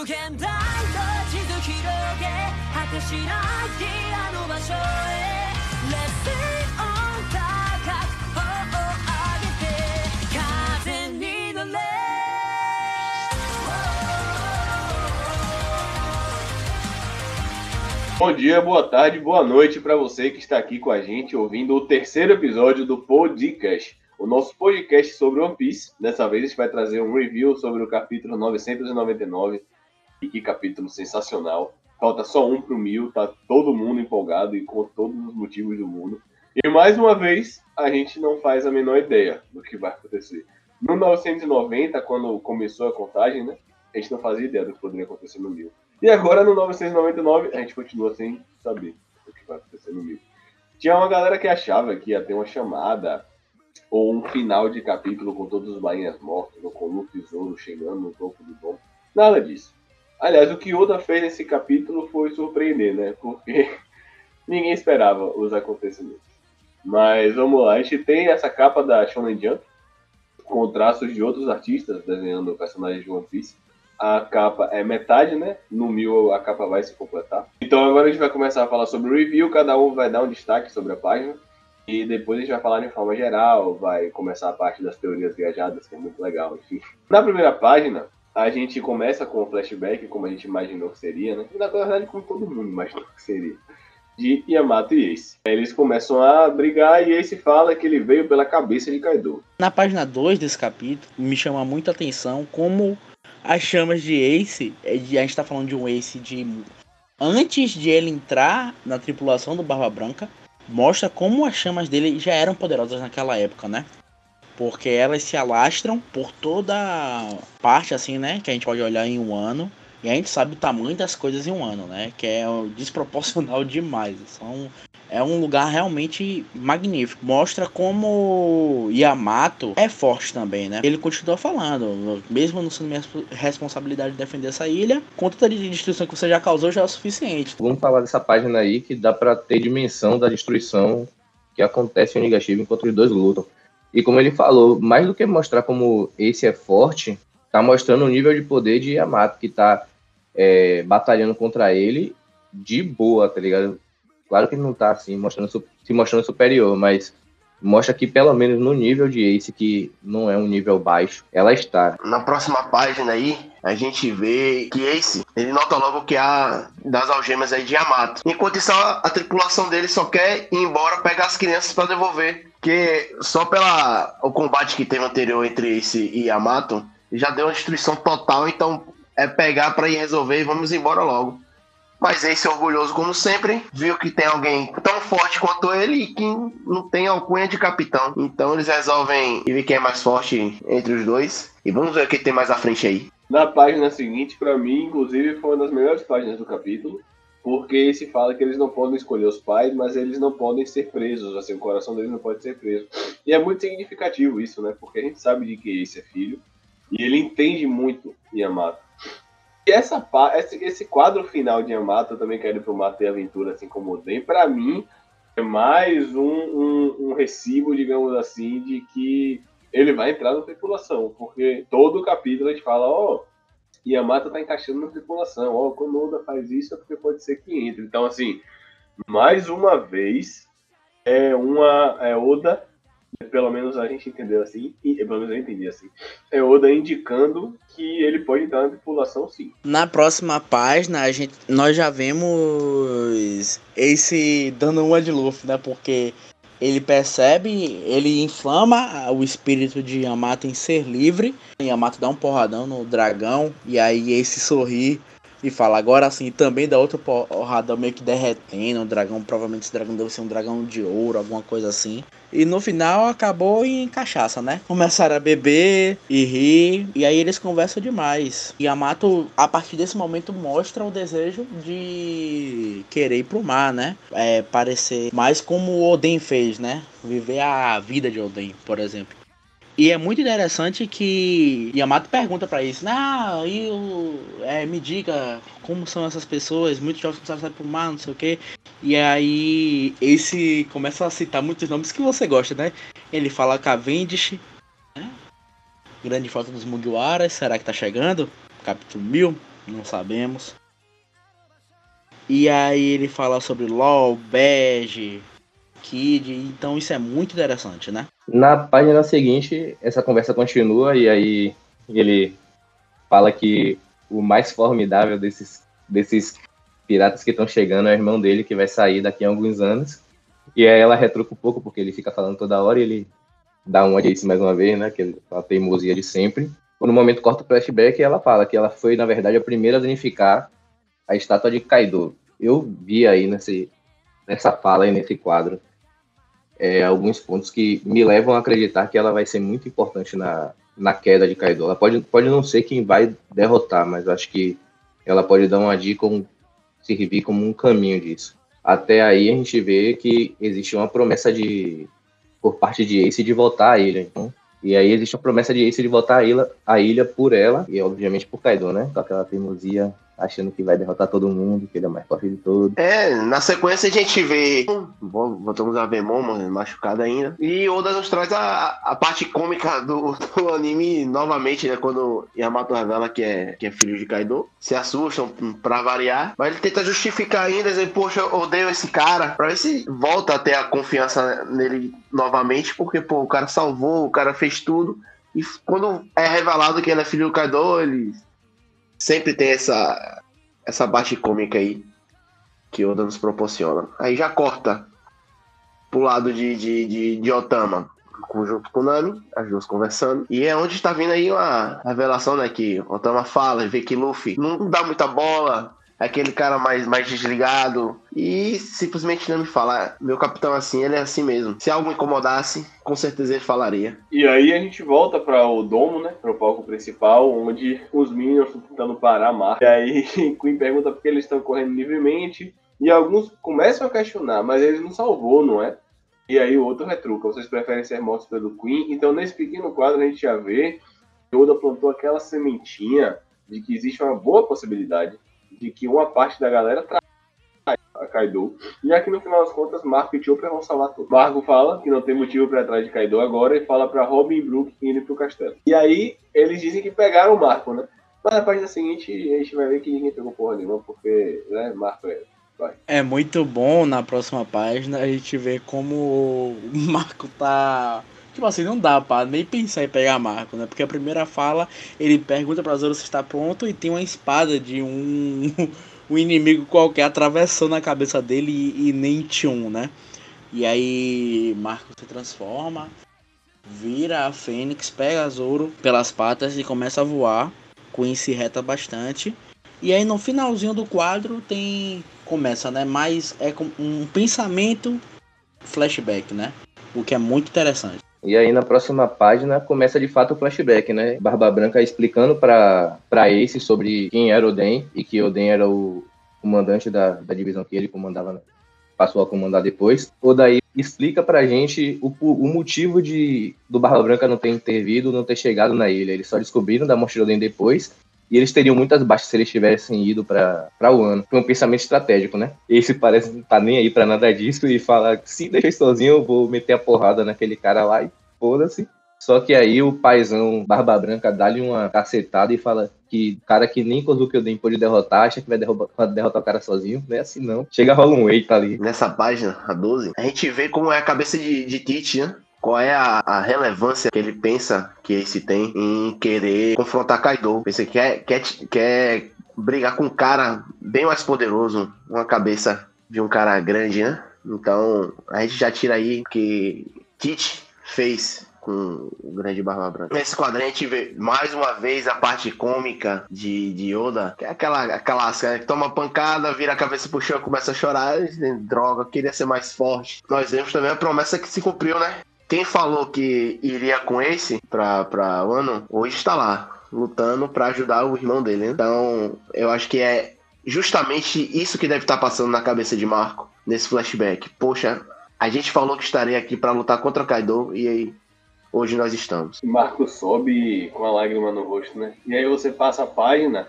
無限大と地図広げ果てしないあの場所へ Let's sing on 高く頬を上げて風に乗れ Bom dia, boa tarde, boa noite para você que está aqui com a gente ouvindo o terceiro episódio do Podcast, o nosso podcast sobre One Piece. Dessa vez a gente vai trazer um review sobre o capítulo 999. e que capítulo sensacional! Falta só um pro mil, tá todo mundo empolgado e com todos os motivos do mundo. E mais uma vez, a gente não faz a menor ideia do que vai acontecer. No 990, quando começou a contagem, né? A gente não fazia ideia do que poderia acontecer no mil. E agora no 999 a gente continua sem saber o que vai acontecer no livro. Tinha uma galera que achava que ia ter uma chamada ou um final de capítulo com todos os bainhas mortos, ou com o Luffy Zoro chegando no topo do dom. Nada disso. Aliás, o que Oda fez nesse capítulo foi surpreender, né? Porque ninguém esperava os acontecimentos. Mas vamos lá, a gente tem essa capa da Shonen Jump com traços de outros artistas desenhando personagens de One Piece a capa é metade, né? No mil a capa vai se completar. Então agora a gente vai começar a falar sobre o review, cada um vai dar um destaque sobre a página. E depois a gente vai falar de forma geral, vai começar a parte das teorias viajadas, que é muito legal, enfim. Na primeira página, a gente começa com o flashback, como a gente imaginou que seria, né? Na verdade, como todo mundo imaginou que seria. De Yamato e Ace. Eles começam a brigar e Ace fala que ele veio pela cabeça de Kaido. Na página 2 desse capítulo, me chama muita atenção como as chamas de Ace, é a gente tá falando de um Ace de antes de ele entrar na tripulação do Barba Branca, mostra como as chamas dele já eram poderosas naquela época, né? Porque elas se alastram por toda parte, assim, né? Que a gente pode olhar em um ano. E a gente sabe o tamanho das coisas em um ano, né? Que é desproporcional demais. São é um lugar realmente magnífico. Mostra como Yamato é forte também, né? Ele continua falando, mesmo não sendo minha responsabilidade de defender essa ilha, conta de destruição que você já causou já é o suficiente. Vamos falar dessa página aí que dá para ter dimensão da destruição que acontece em Onigashima enquanto os dois lutam. E como ele falou, mais do que mostrar como esse é forte, tá mostrando o nível de poder de Yamato, que tá é, batalhando contra ele de boa, tá ligado? Claro que ele não tá assim, mostrando, se mostrando superior, mas mostra que pelo menos no nível de Ace, que não é um nível baixo, ela está. Na próxima página aí, a gente vê que Ace, ele nota logo que há das algemas aí de Yamato. Enquanto isso, a, a tripulação dele só quer ir embora pegar as crianças para devolver. Que só pela o combate que teve anterior entre Ace e Yamato, já deu uma destruição total, então é pegar para ir resolver e vamos embora logo. Mas esse orgulhoso, como sempre, viu que tem alguém tão forte quanto ele e que não tem alcunha de capitão. Então eles resolvem ver quem é mais forte entre os dois. E vamos ver o que tem mais à frente aí. Na página seguinte, para mim, inclusive, foi uma das melhores páginas do capítulo. Porque se fala que eles não podem escolher os pais, mas eles não podem ser presos, assim, o coração deles não pode ser preso. E é muito significativo isso, né? Porque a gente sabe de que esse é filho, e ele entende muito Yamato. E essa, esse, esse quadro final de Yamato, eu também quero ir pro Mato e Aventura, assim como o Den, pra mim, é mais um, um, um, recibo, digamos assim, de que ele vai entrar na tripulação, porque todo capítulo a gente fala, ó, oh, Yamato tá encaixando na tripulação, ó, oh, quando Oda faz isso é porque pode ser que entre. Então, assim, mais uma vez, é uma é Oda pelo menos a gente entendeu assim, e pelo menos eu entendi assim. É Oda indicando que ele pode entrar na tripulação sim. Na próxima página, a gente, nós já vemos esse dando uma de Luffy, né? Porque ele percebe, ele inflama o espírito de Yamato em ser livre. Yamato dá um porradão no dragão e aí esse sorri e fala, agora assim, também dá outra porrada meio que derretendo, o dragão, provavelmente esse dragão deve ser um dragão de ouro, alguma coisa assim. E no final acabou em cachaça, né? Começaram a beber e rir, e aí eles conversam demais. E Yamato, a partir desse momento, mostra o desejo de querer ir pro mar, né? É, parecer mais como o Oden fez, né? Viver a vida de Oden, por exemplo. E é muito interessante que Yamato pergunta para isso, ah, e é, me diga como são essas pessoas, muitos jovens começaram a sair pro mar, não sei o que. E aí esse começa a citar muitos nomes que você gosta, né? Ele fala Cavendish, né? Grande Frota dos Mugiwaras, será que tá chegando? Capítulo 1000. Não sabemos. E aí ele fala sobre LOL, Bege, Kid, então isso é muito interessante, né? Na página seguinte, essa conversa continua e aí ele fala que o mais formidável desses, desses piratas que estão chegando é o irmão dele, que vai sair daqui a alguns anos. E aí ela retruca um pouco, porque ele fica falando toda hora e ele dá uma disso mais uma vez, né? Que é a teimosia de sempre. No momento corta o flashback e ela fala que ela foi, na verdade, a primeira a danificar a estátua de Kaido. Eu vi aí nesse, nessa fala aí, nesse quadro, é, alguns pontos que me levam a acreditar que ela vai ser muito importante na, na queda de Kaido. Ela pode, pode não ser quem vai derrotar, mas acho que ela pode dar uma dica, um, servir como um caminho disso. Até aí a gente vê que existe uma promessa de por parte de Ace de voltar à ilha. Então, e aí existe a promessa de Ace de voltar à ilha, à ilha por ela, e obviamente por Kaido, né? Com aquela teimosia achando que vai derrotar todo mundo, que ele é o mais forte de todos. É, na sequência a gente vê. Voltamos a ver Momo machucado ainda. E Oda nos traz a, a parte cômica do, do anime novamente, né? Quando Yamato revela que é, que é filho de Kaido. Se assustam pra variar. Mas ele tenta justificar ainda, dizer, poxa, eu odeio esse cara. Pra ver se volta a ter a confiança nele novamente. Porque, pô, o cara salvou, o cara fez tudo. E quando é revelado que ele é filho do Kaido, ele sempre tem essa, essa parte cômica aí que Oda nos proporciona. Aí já corta pro lado de, de, de, de Otama, junto com o Nami, as duas conversando. E é onde está vindo aí uma revelação, né? Que Otama fala, vê que Luffy não dá muita bola, aquele cara mais, mais desligado. E simplesmente não me fala. Meu capitão assim, ele é assim mesmo. Se algo incomodasse, com certeza ele falaria. E aí a gente volta para o domo, né? Para o palco principal, onde os Minions estão tentando parar a marca. E aí Queen pergunta por que eles estão correndo livremente. E alguns começam a questionar, mas ele não salvou, não é? E aí o outro retruca, vocês preferem ser mortos pelo Queen? Então nesse pequeno quadro a gente já vê que Oda plantou aquela sementinha de que existe uma boa possibilidade de que uma parte da galera trai a Kaido. E aqui no final das contas, Marco e Chopper vão salvar tudo. Marco fala que não tem motivo para trás de Kaido agora e fala para Robin e Brook irem pro castelo. E aí eles dizem que pegaram o Marco, né? Mas na página seguinte a gente vai ver que ninguém pegou porra nenhuma, porque né, Marco é. Vai. É muito bom na próxima página a gente ver como o Marco tá Tipo assim, não dá pra nem pensar em pegar Marco, né? Porque a primeira fala, ele pergunta pra Zoro se está pronto e tem uma espada de um, um inimigo qualquer atravessando a cabeça dele e, e nem Tchum, né? E aí Marco se transforma, vira a Fênix, pega Zoro pelas patas e começa a voar. Queen se reta bastante. E aí no finalzinho do quadro tem. Começa, né? Mas é um pensamento flashback, né? O que é muito interessante. E aí na próxima página começa de fato o flashback, né? Barba Branca explicando para Ace sobre quem era Oden e que Oden era o comandante da, da divisão que ele comandava, né? passou a comandar depois. O daí explica pra gente o, o motivo de do Barba Branca não ter intervido, não ter chegado na ilha. Eles só descobriram da morte de Oden depois e eles teriam muitas baixas se eles tivessem ido para o ano. Foi um pensamento estratégico, né? Esse parece não tá nem aí para nada disso e fala: se deixar sozinho, eu vou meter a porrada naquele cara lá e foda-se. Só que aí o paizão Barba Branca dá-lhe uma cacetada e fala que o cara que nem Kozuki Oden pôde derrotar, acha que vai derrotar, derrotar o cara sozinho. Não é assim não. Chega rola um eita ali. Nessa página, a 12, a gente vê como é a cabeça de, de Tite, né? Qual é a, a, relevância que ele pensa que esse tem em querer confrontar Kaido? Pensa que quer, quer, quer brigar com um cara bem mais poderoso, uma cabeça de um cara grande, né? Então a gente já tira aí que Tite fez com o grande Barba Branca. Nesse quadrinho a gente vê mais uma vez a parte cômica de, de Yoda, que é aquela, aquela que toma pancada, vira a cabeça pro chão, começa a chorar, droga, queria ser mais forte. Nós vemos também a promessa que se cumpriu, né? Quem falou que iria com esse pra, pra Wano, hoje está lá, lutando para ajudar o irmão dele. Né? Então, eu acho que é justamente isso que deve estar passando na cabeça de Marco nesse flashback. Poxa, a gente falou que estaria aqui para lutar contra Kaido e aí hoje nós estamos. Marco sobe com a lágrima no rosto, né? E aí você passa a página,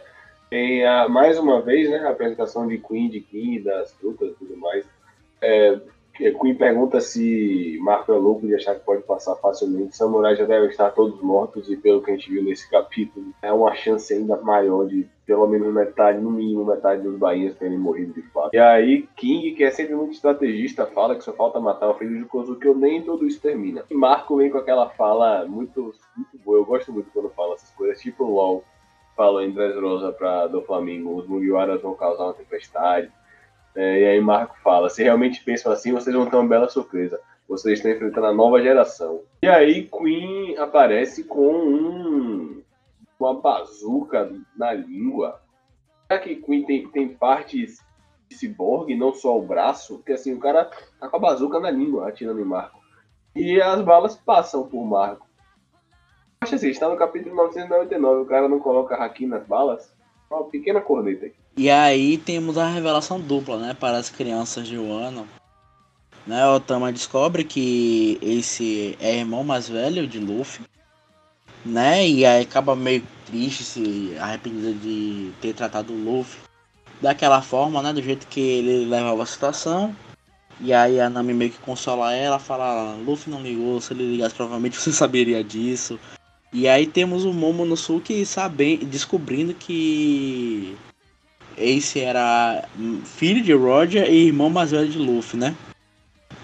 tem a, mais uma vez, né, a apresentação de Queen, de King, das frutas e tudo mais. É, Queen pergunta se Marco é louco de achar que pode passar facilmente. Samurai já devem estar todos mortos e pelo que a gente viu nesse capítulo, é uma chance ainda maior de pelo menos metade, no mínimo metade dos bainhas terem morrido de fato. E aí King, que é sempre muito estrategista, fala que só falta matar o filho de Kozuki ou nem tudo isso termina. E Marco vem com aquela fala muito, muito boa. Eu gosto muito quando fala essas coisas, tipo LOL falou em Dressrosa para do Flamengo, os Mugiwaras vão causar uma tempestade é, e aí Marco fala: se realmente pensam assim, vocês vão ter uma bela surpresa. Vocês estão enfrentando a nova geração. E aí Queen aparece com um, uma bazuca na língua. Será que Queen tem, tem partes de ciborgue, não só o braço? Porque assim, o cara tá com a bazuca na língua, atirando em Marco. E as balas passam por Marco. Acho assim, está no capítulo 999, o cara não coloca haki nas balas. Uma pequena corneta aqui. E aí temos a revelação dupla, né, para as crianças de Wano. Né, o Tama descobre que esse é irmão mais velho de Luffy, né, e aí acaba meio triste, se arrependido de ter tratado o Luffy daquela forma, né, do jeito que ele levava a situação. E aí a Nami meio que consola ela, fala, Luffy não ligou, se ele ligasse provavelmente você saberia disso. E aí temos o Momonosuke sabendo, descobrindo que Ace era filho de Roger e irmão mais velho de Luffy, né?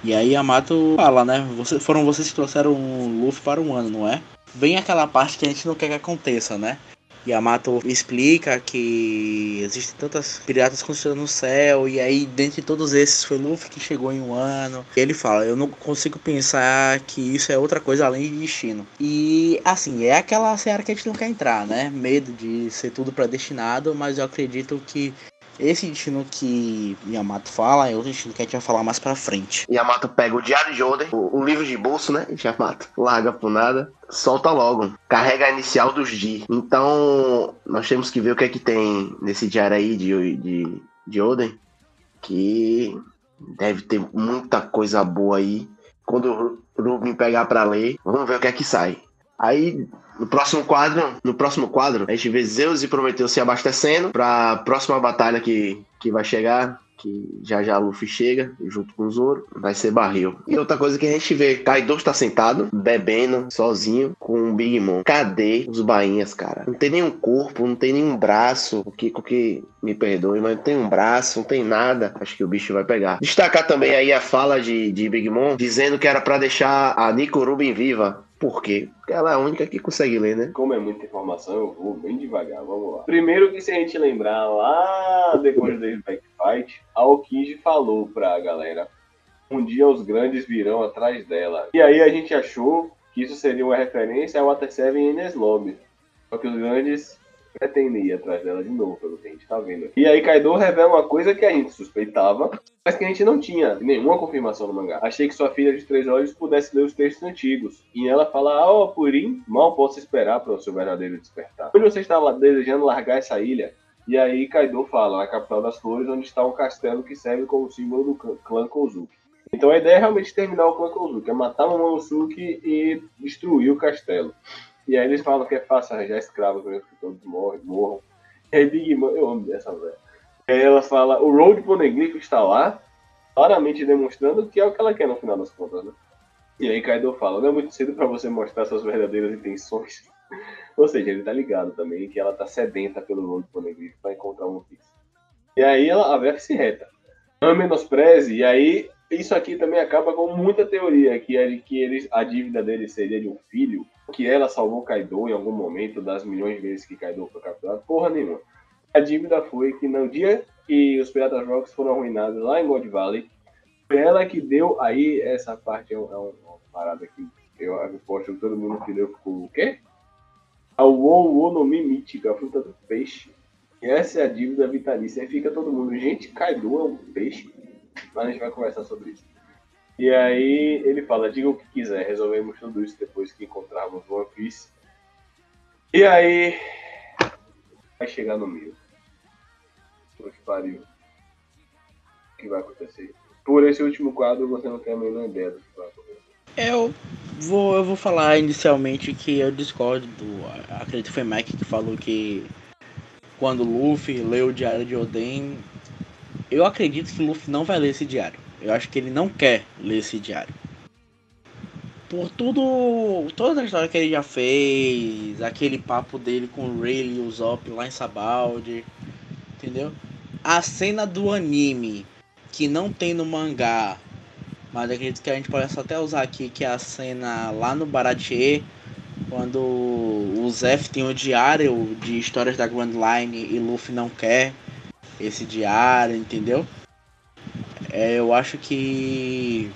E aí Yamato fala, né? Você, foram vocês que trouxeram o Luffy para um ano, não é? Vem aquela parte que a gente não quer que aconteça, né? Yamato explica que existem tantas piratas construídas no céu, e aí, dentre todos esses, foi Luffy que chegou em um ano. E ele fala: Eu não consigo pensar que isso é outra coisa além de destino. E, assim, é aquela seara que a gente não quer entrar, né? Medo de ser tudo predestinado, mas eu acredito que esse destino que Yamato fala é outro destino que a gente vai falar mais pra frente. Yamato pega o Diário de Oden, o, o livro de bolso, né? Yamato larga pro nada, solta logo. Carrega a inicial dos Di. Então, nós temos que ver o que é que tem nesse diário aí de, de, de Oden. Que deve ter muita coisa boa aí. Quando o Rubin pegar pra ler, vamos ver o que é que sai. Aí, no próximo quadro, no próximo quadro, a gente vê Zeus e Prometeu se abastecendo para a próxima batalha que, que vai chegar, que já já Luffy chega, junto com o Zoro, vai ser barril. E outra coisa que a gente vê, Kaido está sentado, bebendo, sozinho, com o Big Mom. Cadê os bainhas, cara? Não tem nenhum corpo, não tem nenhum braço, o que, o que me perdoe, mas não tem um braço, não tem nada. Acho que o bicho vai pegar. Destacar também aí a fala de, de Big Mom, dizendo que era para deixar a Nico Rubin viva. Por quê? Porque ela é a única que consegue ler, né? Como é muita informação, eu vou bem devagar, vamos lá. Primeiro que se a gente lembrar lá depois do Back Fight, a Okiji falou pra galera, um dia os grandes virão atrás dela. E aí a gente achou que isso seria uma referência ao Water 7 em Enes Lobby. Só que os grandes pretendem ir atrás dela de novo, pelo que a gente tá vendo. E aí Kaido revela uma coisa que a gente suspeitava, mas que a gente não tinha nenhuma confirmação no mangá. Achei que sua filha de três olhos pudesse ler os textos antigos. E ela fala, ah, oh, Purim, mal posso esperar para o seu verdadeiro despertar. Onde você está desejando largar essa ilha? E aí Kaido fala, na capital das flores, onde está um castelo que serve como símbolo do clã Kozuki. Então a ideia é realmente terminar o clã Kozuki, é matar o Momonosuke e destruir o castelo. E aí eles falam que é fácil arranjar escravos mesmo, que todos morrem, morram. E aí Big Mom, eu amo essa velha. E aí ela fala, o Road Poneglyph está lá, claramente demonstrando que é o que ela quer no final das contas, né? E aí Kaido fala, não é muito cedo para você mostrar suas verdadeiras intenções. Ou seja, ele tá ligado também que ela tá sedenta pelo Road Poneglyph para encontrar um Piece. E aí ela, a Verf se reta. Não menospreze, e aí isso aqui também acaba com muita teoria, que é de que eles, a dívida dele seria de um filho, que ela salvou Kaido em algum momento das milhões de vezes que Kaido foi capturado. Porra nenhuma. A dívida foi que no dia que os Piratas Rocks foram arruinados lá em God Valley, foi ela que deu aí essa parte, é, uma, parada que eu aposto que todo mundo que deu ficou o quê? A Wo no Mi mítica, a fruta do peixe. E essa é a dívida vitalícia. Aí fica todo mundo, gente, Kaido é um peixe? Mas a gente vai conversar sobre isso. E aí ele fala, diga o que quiser, resolvemos tudo isso depois que encontrarmos One Piece. E aí vai chegar no. Por que pariu. O que vai acontecer? Por esse último quadro você não tem a menor ideia do que vai acontecer. Eu vou, eu vou falar inicialmente que eu discordo do. Acredito que foi Mike que falou que quando Luffy leu o diário de Oden, eu acredito que Luffy não vai ler esse diário. Eu acho que ele não quer ler esse diário. Por tudo. Toda a história que ele já fez, aquele papo dele com o Rayleigh e o Zop lá em Sabaldi. Entendeu? A cena do anime que não tem no mangá. Mas acredito que a gente pode só até usar aqui, que é a cena lá no Baratier, quando o Zef tem o diário de histórias da Grand Line e Luffy não quer esse diário, entendeu? É, eu acho que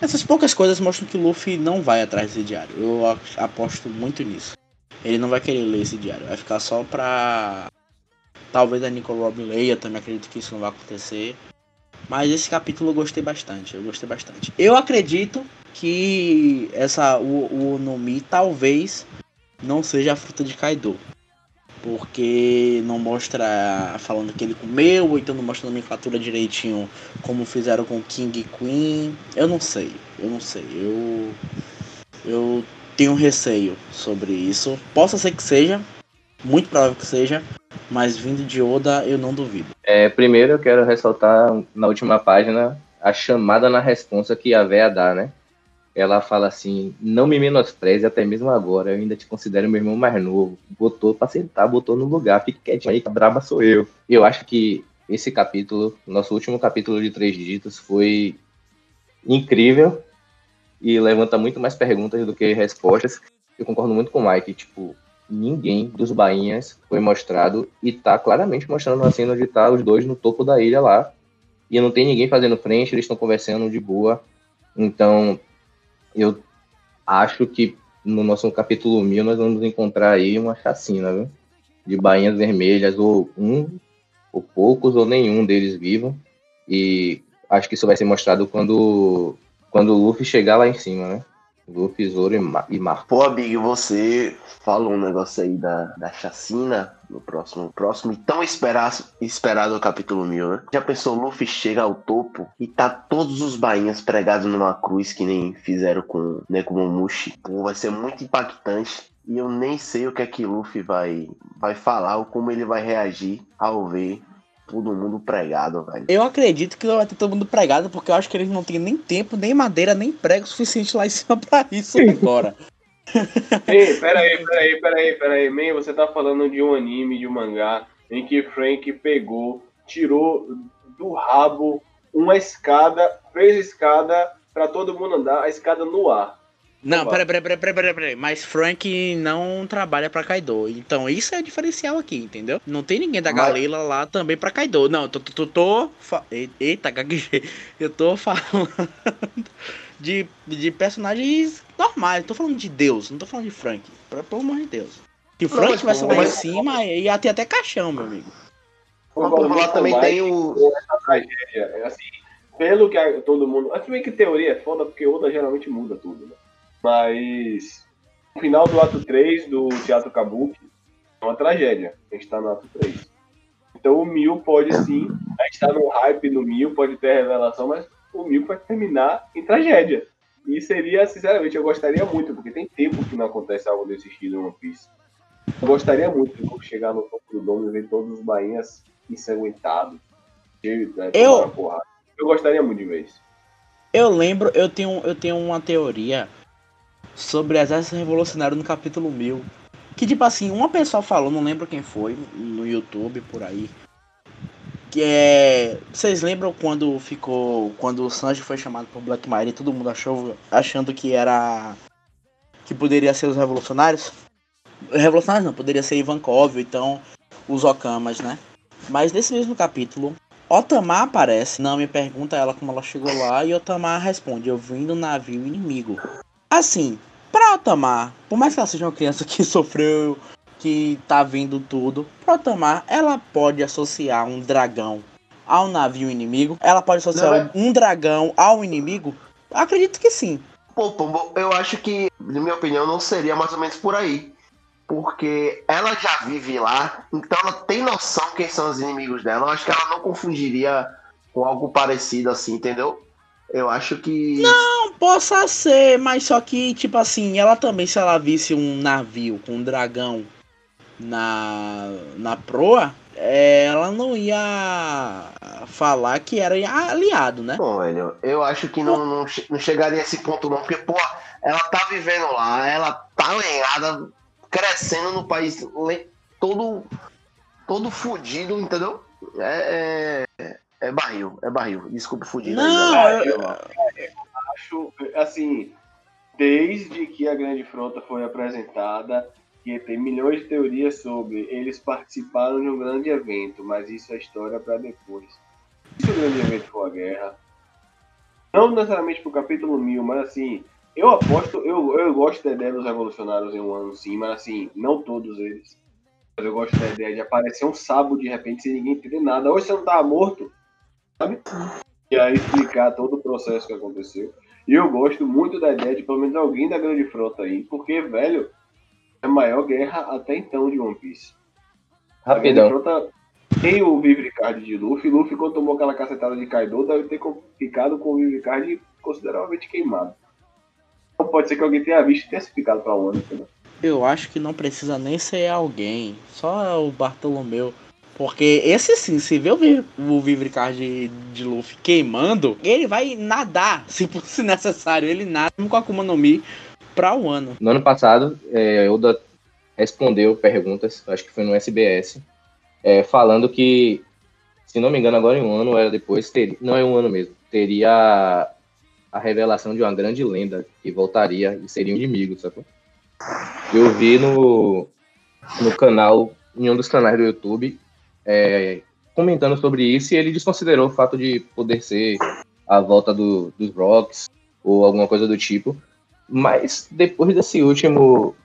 essas poucas coisas mostram que o Luffy não vai atrás desse diário. Eu aposto muito nisso. Ele não vai querer ler esse diário, vai ficar só pra. Talvez a Nicole Robin leia, também acredito que isso não vai acontecer. Mas esse capítulo eu gostei bastante, eu gostei bastante. Eu acredito que essa o, o Onomi talvez não seja a fruta de Kaido. Porque não mostra falando que ele comeu, ou então não mostra a nomenclatura direitinho como fizeram com King e Queen. Eu não sei, eu não sei. Eu eu tenho receio sobre isso. Possa ser que seja, muito provável que seja, mas vindo de Oda eu não duvido. É, primeiro eu quero ressaltar na última página a chamada na resposta que a véia dá, né? Ela fala assim: não me menospreze até mesmo agora, eu ainda te considero meu irmão mais novo. Botou pra sentar, botou no lugar, fique quietinho aí, que braba sou eu. Eu acho que esse capítulo, nosso último capítulo de três dígitos, foi incrível e levanta muito mais perguntas do que respostas. Eu concordo muito com o Mike, tipo, ninguém dos bainhas foi mostrado e tá claramente mostrando cena onde tá os dois no topo da ilha lá. E não tem ninguém fazendo frente, eles estão conversando de boa. Então, eu acho que no nosso capítulo 1000 nós vamos encontrar aí uma chacina, viu? De bainhas vermelhas, ou um, ou poucos, ou nenhum deles vivo. E acho que isso vai ser mostrado quando, quando o Luffy chegar lá em cima, né? Luffy, Zoro e, Mar e Marco. Pô, Big, você falou um negócio aí da, da chacina no próximo, próximo e tão esperado, esperado capítulo 1000, né? Já pensou, Luffy chega ao topo e tá todos os bainhas pregados numa cruz que nem fizeram com Nekomamushi. Pô, vai ser muito impactante. E eu nem sei o que é que Luffy vai, vai falar ou como ele vai reagir ao ver todo mundo pregado, velho. Eu acredito que vai ter todo mundo pregado, porque eu acho que eles não têm nem tempo, nem madeira, nem prego suficiente lá em cima pra isso agora. Ei, peraí, peraí, peraí, peraí. Man, você tá falando de um anime, de um mangá, em que Frank pegou, tirou do rabo uma escada, fez escada pra todo mundo andar, a escada no ar. Não, peraí, peraí, peraí, peraí, peraí, peraí. Mas Frank não trabalha pra Kaido. Então isso é diferencial aqui, entendeu? Não tem ninguém da Mas- Galela lá também pra Kaido. Não, eu tô, tô, tô, tô fa- e- Eita, gaguejei. Eu tô falando de, de personagens normais. Tô falando de Deus, não tô falando de Frank. Pra- Pelo amor de Deus. Se o Não, Frank mas, estivesse pô, lá em cima, ia ter até caixão, meu amigo. Mas por lá também tem o. essa tragédia. É Assim, pelo que todo mundo. Meio que teoria é foda, porque Oda geralmente muda tudo, né? Mas. No final do ato 3 do Teatro Kabuki é uma tragédia. A gente tá no ato 3. Então o Mil pode sim. A gente tá no hype do Mil, pode ter revelação, mas o Mil pode terminar em tragédia. E seria, sinceramente, eu gostaria muito, porque tem tempo que não acontece algo desse estilo em One Piece. Eu gostaria muito de chegar no topo do domo e ver todos os bainhas ensanguentados. cheio, né, Eu-. Eu gostaria muito de ver isso. Eu lembro, eu tenho, eu tenho uma teoria sobre exército revolucionário no capítulo 1000. Que tipo assim, uma pessoa falou, não lembro quem foi, no YouTube por aí. Que é. Vocês lembram quando ficou. Quando o Sanji foi chamado por Black Maria e todo mundo achou achando que era. que poderia ser os revolucionários? Revolucionários não, poderia ser Ivankov, então os Okamas, né? Mas nesse mesmo capítulo, Otamar aparece, não me pergunta ela como ela chegou lá, e Otamar responde: Eu vim do navio inimigo. Assim, pra Otamar, por mais que ela seja uma criança que sofreu, que tá vendo tudo, pra Otamar, ela pode associar um dragão ao navio inimigo? Ela pode associar é- um dragão ao inimigo? Acredito que sim. Pô, Pombo, eu acho que, na minha opinião, não seria mais ou menos por aí. Porque ela já vive lá, então ela tem noção quem são os inimigos dela. Eu acho que ela não confundiria com algo parecido assim, entendeu? Eu acho que. Não possa ser, mas só que, tipo assim, ela também, se ela visse um navio com um dragão na, na proa, é, ela não ia falar que era aliado, né? Bom, velho, eu acho que não, não, não chegaria a esse ponto não, porque, pô, ela tá vivendo lá, ela tá lenhada, crescendo no país todo, todo fudido, entendeu? É, é, é barril, é barril. Desculpa, fudido. Não, aí, eu- galera. acho, assim, desde que a Grande Frota foi apresentada, que tem milhões de teorias sobre eles participaram de um grande evento, mas isso é história para depois. Se o grande evento for a guerra, não necessariamente pro capítulo 1000, mas assim, eu aposto, eu, eu gosto da ideia dos revolucionários em um ano sim, mas assim, não todos eles. Mas eu gosto da ideia de aparecer um sábado de repente sem ninguém entender nada. Hoje você não tava morto, sabe? E aí explicar todo o processo que aconteceu. E eu gosto muito da ideia de pelo menos alguém da Grande Frota aí, porque, velho, é a maior guerra até então de One Piece. A Grande Rapidão. Frota tem o Vivre Card de Luffy. Luffy, quando tomou aquela cacetada de Kaido, deve ter ficado com o Vivre Card consideravelmente queimado. Então pode ser que alguém tenha visto e tenha se ficado pra onde, entendeu? Eu acho que não precisa nem ser alguém, só o Bartolomeu. Porque esse sim, se vê o, vi- o Vivre Card de, de Luffy queimando, ele vai nadar, se fosse necessário. Ele nada com a Akuma no Mi pra um ano. No ano passado, é, Oda respondeu perguntas, acho que foi no SBS, é, falando que, se não me engano, agora em um ano, era depois, teria, não é um ano mesmo, teria a revelação de uma grande lenda que voltaria e seria um inimigo, sacou? Eu vi no, no canal, em um dos canais do YouTube, é, comentando sobre isso e ele desconsiderou o fato de poder ser a volta do, dos Rocks ou alguma coisa do tipo. Mas depois desse último,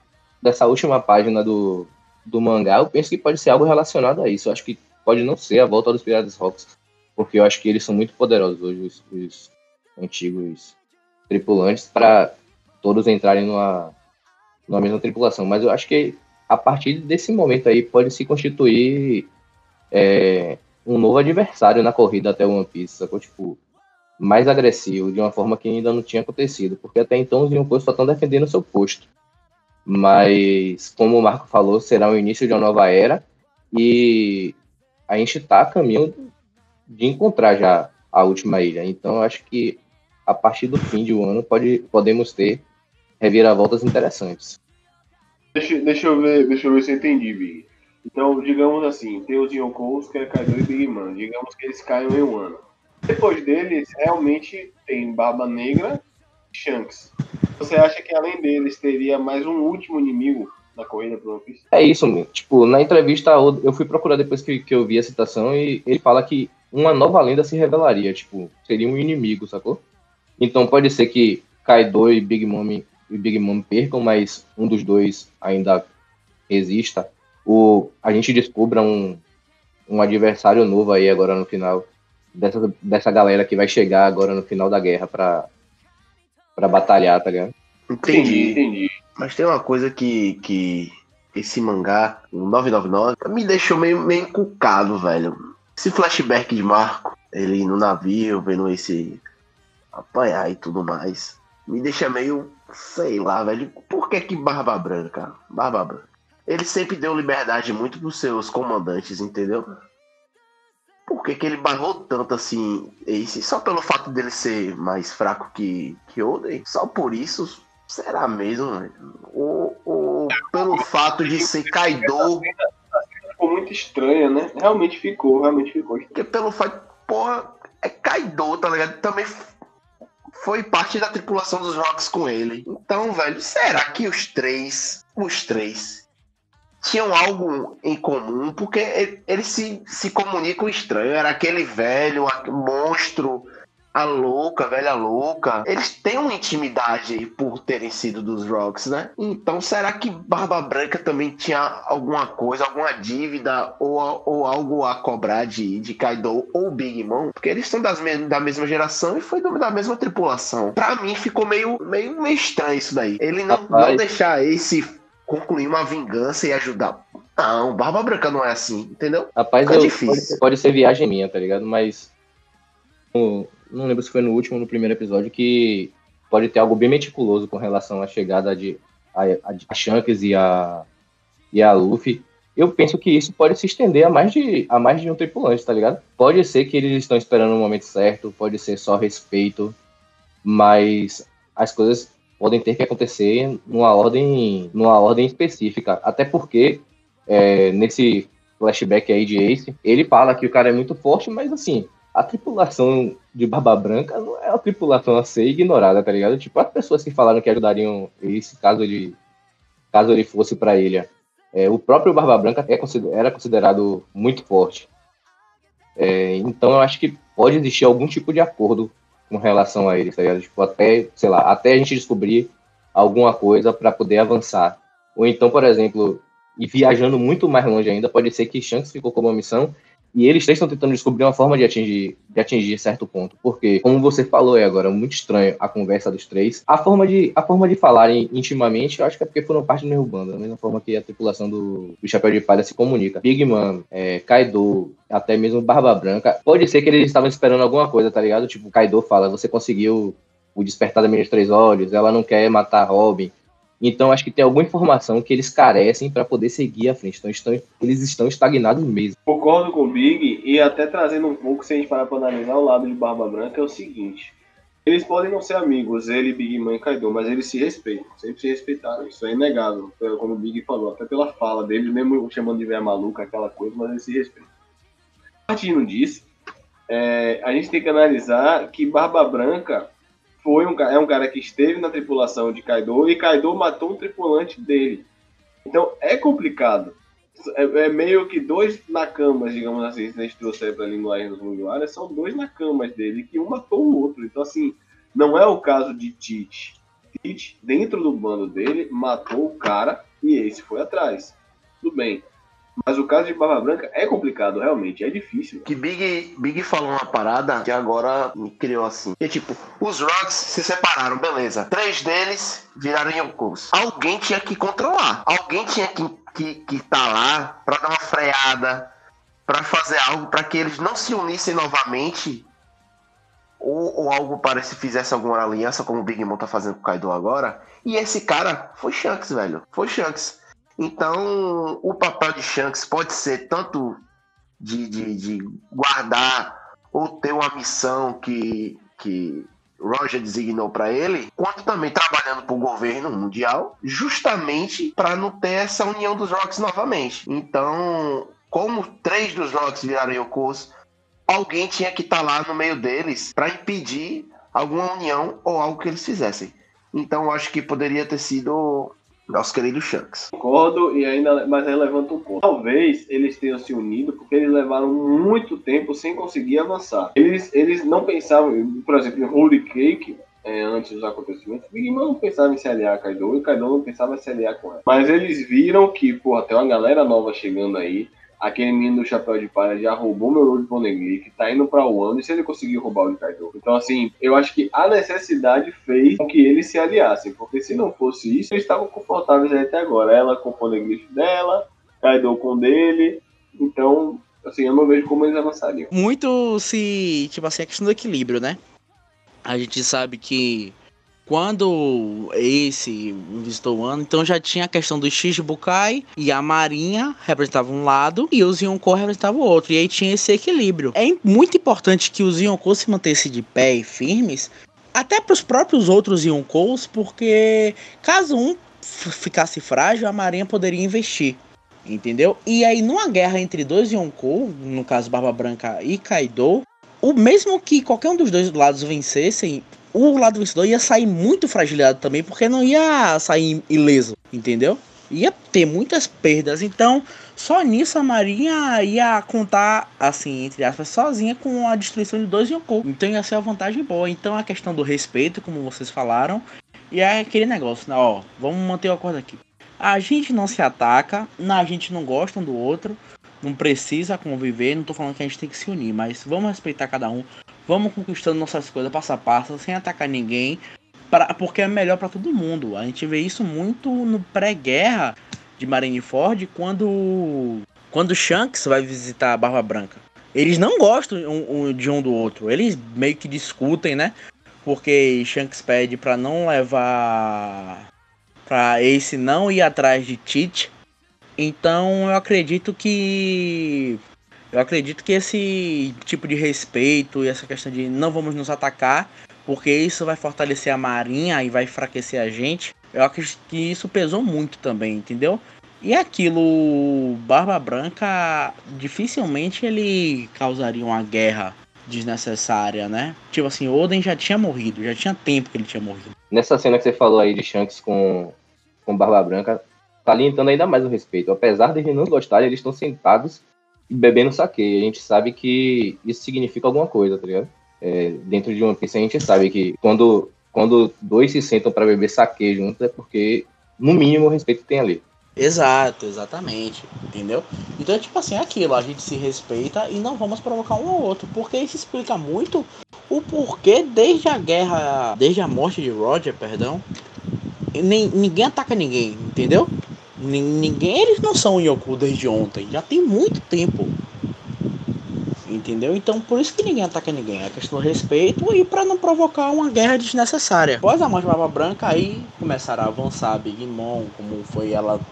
dessa última página do, do mangá, eu penso que pode ser algo relacionado a isso. Eu acho que pode não ser a volta dos Piratas Rocks, porque eu acho que eles são muito poderosos hoje, os, os antigos tripulantes, para todos entrarem numa, numa mesma tripulação. Mas eu acho que a partir desse momento aí pode se constituir é, um novo adversário na corrida até o One Piece, sacou? Tipo, mais agressivo, de uma forma que ainda não tinha acontecido, porque até então os Yonkou só estão defendendo o seu posto. Mas, como o Marco falou, será o início de uma nova era e a gente está a caminho de encontrar já a última ilha. Então, acho que a partir do fim de um ano pode, podemos ter reviravoltas interessantes. Deixa, deixa eu ver, deixa eu ver se eu entendi, Big. Então, digamos assim, tem os Yonkous, que é Kaido e Big Man. Digamos que eles caiam em um ano. Depois deles, realmente tem Barba Negra e Shanks. Você acha que além deles teria mais um último inimigo na corrida pro One? É isso, meu. tipo, na entrevista eu fui procurar depois que, que eu vi a citação e ele fala que uma nova lenda se revelaria, tipo, seria um inimigo, sacou? Então pode ser que Kaido e Big Mom e Big Mom percam, mas um dos dois ainda resista. Ou a gente descubra um, um adversário novo aí agora no final dessa, dessa galera que vai chegar agora no final da guerra pra, pra batalhar, tá ligado? Entendi. entendi. Mas tem uma coisa que, que esse mangá, o 999, me deixou meio, meio encucado, velho. Esse flashback de Marco, ele no navio, vendo esse apanhar e tudo mais, me deixa meio, sei lá, velho. Por que que Barba Branca? Barba Branca. Ele sempre deu liberdade muito pros seus comandantes, entendeu? Por que, que ele barrou tanto assim Ace? Só pelo fato dele ser mais fraco que, que Oden? Só por isso? Será mesmo? velho? Ou, ou pelo fato de ser Kaido? Ficou muito estranha, né? Realmente ficou, realmente ficou. Porque pelo fato. Porra, é Kaido, tá ligado? Também foi parte da tripulação dos Rocks com ele. Então, velho, será que os três. Os três. Tinham algo em comum, porque ele- eles se, se comunicam estranho. Era aquele velho, a- monstro, a louca, velha louca. Eles têm uma intimidade por terem sido dos Rocks, né? Então, será que Barba Branca também tinha alguma coisa, alguma dívida ou, ou algo a cobrar de, de Kaido ou Big Mom? Porque eles são das mes- da mesma geração e foi do- da mesma tripulação. Pra mim, ficou meio, meio, meio estranho isso daí. Ele não, Rapaz. não deixar esse concluir uma vingança e ajudar. Não, Barba Branca não é assim, entendeu? Rapaz, Fica eu, difícil. pode, pode ser viagem minha, tá ligado? Mas. no- não lembro se foi no último ou no primeiro episódio que pode ter algo bem meticuloso com relação à chegada de a, a, a Shanks e a, e a Luffy. eu penso que isso pode se estender a mais de, a mais de um tripulante, tá ligado? Pode ser que eles estão esperando o momento certo, pode ser só respeito, mas as coisas podem ter que acontecer numa ordem, numa ordem específica. Até porque, é, nesse flashback aí de Ace, ele fala que o cara é muito forte, mas assim, a tripulação de Barba Branca não é uma tripulação a ser ignorada, tá ligado? Tipo, as pessoas que falaram que ajudariam Ace caso ele, caso ele fosse pra ilha. É, o próprio Barba Branca é era considerado muito forte. É, então eu acho que pode existir algum tipo de acordo com relação a ele, tá ligado? Tipo, até, sei lá, até a gente descobrir alguma coisa para poder avançar. Ou então, por exemplo, e viajando muito mais longe ainda, pode ser que Shanks ficou com uma missão e eles três estão tentando descobrir uma forma de atingir, de atingir certo ponto. Porque, como você falou aí agora, muito estranho a conversa dos três. A forma de, a forma de falarem intimamente, eu acho que é porque foram parte do Nerubanda, da mesma forma que a tripulação do, do Chapéu de Palha se comunica. Big Man, é, Kaido, até mesmo Barba Branca. Pode ser que eles estavam esperando alguma coisa, tá ligado? Tipo, Kaido fala, você conseguiu o despertar da minha três olhos, ela não quer matar Robin. Então, acho que tem alguma informação que eles carecem para poder seguir à frente. Então, estão, eles estão estagnados mesmo. Concordo com o Big, e até trazendo um pouco, se a gente parar para analisar o lado de Barba Branca, é o seguinte: eles podem não ser amigos, ele, Big Man e Kaido, mas eles se respeitam, sempre se respeitaram. Isso é inegável, como o Big falou, até pela fala dele, mesmo chamando de velha maluca, aquela coisa, mas eles se respeitam. Partindo disso, é, a gente tem que analisar que Barba Branca foi um, é um cara que esteve na tripulação de Kaido e Kaido matou um tripulante dele. Então é complicado. É, é meio que dois nakamas, digamos assim, se a gente trouxer para a linguagem dos Mugiwara, são dois nakamas dele que um matou o outro. Então, assim, não é o caso de Tite. Tite, dentro do bando dele, matou o cara e esse foi atrás. Tudo bem. Mas o caso de Barba Branca é complicado, realmente, é difícil. Que Big, Big falou uma parada que agora me criou assim. É tipo, os Rocks se separaram, beleza. Três deles viraram Yonkous. Alguém tinha que controlar. Alguém tinha que, que, que tá lá pra dar uma freada, pra fazer algo para que eles não se unissem novamente. Ou, ou algo parece fizesse alguma aliança, como o Big Mom tá fazendo com o Kaido agora. E esse cara foi Shanks, velho. Foi Shanks. Então, o papel de Shanks pode ser tanto de, de, de guardar ou ter uma missão que, que Roger designou para ele, quanto também trabalhando para o governo mundial, justamente para não ter essa união dos Rocks novamente. Então, como três dos Rocks viraram Yokos, alguém tinha que estar tá lá no meio deles para impedir alguma união ou algo que eles fizessem. Então, eu acho que poderia ter sido nosso querido Shanks. Concordo e ainda mais relevante um ponto. Talvez eles tenham se unido porque eles levaram muito tempo sem conseguir avançar. Eles, eles não pensavam, por exemplo, em Holy Cake, é, antes dos acontecimentos, Big não pensava em se aliar a Kaido e Kaido não pensava em se aliar com ela. Mas eles viram que, pô, tem uma galera nova chegando aí aquele menino do chapéu de palha já roubou meu Road Poneglyph, tá indo pra Wano, e se ele conseguir roubar o de Kaido? Então, assim, eu acho que a necessidade fez com que eles se aliassem, porque se não fosse isso, eles estavam confortáveis até agora. Ela com o Poneglyph dela, Kaido com dele, então, assim, eu não vejo como eles avançariam. Muito se, tipo assim, a questão do equilíbrio, né? A gente sabe que quando esse visitou o ano, então já tinha a questão do Shichibukai e a Marinha representavam um lado e os Yonkou representavam o outro. E aí tinha esse equilíbrio. É muito importante que os Yonkou se mantessem de pé e firmes, até para os próprios outros Yonkous, porque caso um ficasse frágil, a Marinha poderia investir. Entendeu? E aí, numa guerra entre dois Yonkou, no caso Barba Branca e Kaido, o mesmo que qualquer um dos dois lados vencessem, o lado vencedor ia sair muito fragilizado também, porque não ia sair ileso, entendeu? Ia ter muitas perdas, então só nisso a Marinha ia contar, assim, entre aspas, sozinha com a destruição de dois Yonkou. Então ia ser uma vantagem boa. Então a questão do respeito, como vocês falaram, e é aquele negócio, né? Ó, vamos manter o acordo aqui. A gente não se ataca, a gente não gosta um do outro, não precisa conviver, não tô falando que a gente tem que se unir, mas vamos respeitar cada um, Vamos conquistando nossas coisas passo a passo, sem atacar ninguém, pra, porque é melhor para todo mundo. A gente vê isso muito no pré-guerra de Marineford, quando quando Shanks vai visitar a Barba Branca. Eles não gostam um, um, de um do outro, eles meio que discutem, né? Porque Shanks pede para não levar para Ace não ir atrás de Tite Então eu acredito que. Eu acredito que esse tipo de respeito e essa questão de não vamos nos atacar, porque isso vai fortalecer a marinha e vai enfraquecer a gente. Eu acredito que isso pesou muito também, entendeu? E aquilo, Barba Branca, dificilmente ele causaria uma guerra desnecessária, né? Tipo assim, Oden já tinha morrido, já tinha tempo que ele tinha morrido. Nessa cena que você falou aí de Shanks com, com Barba Branca, tá alimentando ainda mais o respeito. Apesar de eles não gostarem, eles estão sentados bebendo saque. A gente sabe que isso significa alguma coisa, tá ligado? É, dentro de One Piece a gente sabe que quando, quando dois se sentam para beber saque juntos é porque, no mínimo, o respeito tem ali. Exato, exatamente. Entendeu? Então é tipo assim, é aquilo, a gente se respeita e não vamos provocar um ao outro. Porque isso explica muito o porquê desde a guerra. Desde a morte de Roger, perdão. Nem, ninguém ataca ninguém, entendeu? Nin- Ninguém. Eles não são Yoku desde ontem. Já tem muito tempo. Entendeu? Então por isso que ninguém ataca ninguém. É questão do respeito e pra não provocar uma guerra desnecessária. Após a morte de Barba Branca, aí começaram a avançar a Big Mom, como foi ela,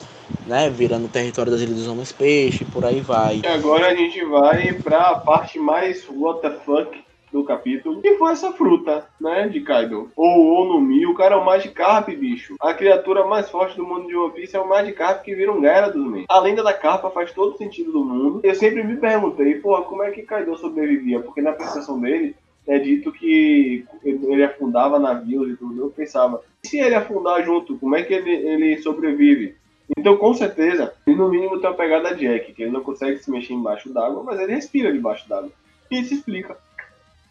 né, virando o território das Ilhas dos Homens Peixe, por aí vai. E agora a gente vai pra parte mais what the fuck do capítulo, que foi essa fruta, né, de Kaido. Ou Onumi, o cara é o Magikarp, bicho. A criatura mais forte do mundo de One Piece é o Magikarp que vira um Gyarados, A lenda da carpa faz todo sentido do mundo. Eu sempre me perguntei, porra, como é que Kaido sobrevivia? Porque na percepção dele, é dito que ele afundava navios e tudo. Eu pensava, e se ele afundar junto, como é que ele, ele sobrevive? Então, com certeza, ele no mínimo tem uma pegada Jack, que ele não consegue se mexer embaixo d'água, mas ele respira debaixo d'água. E isso explica.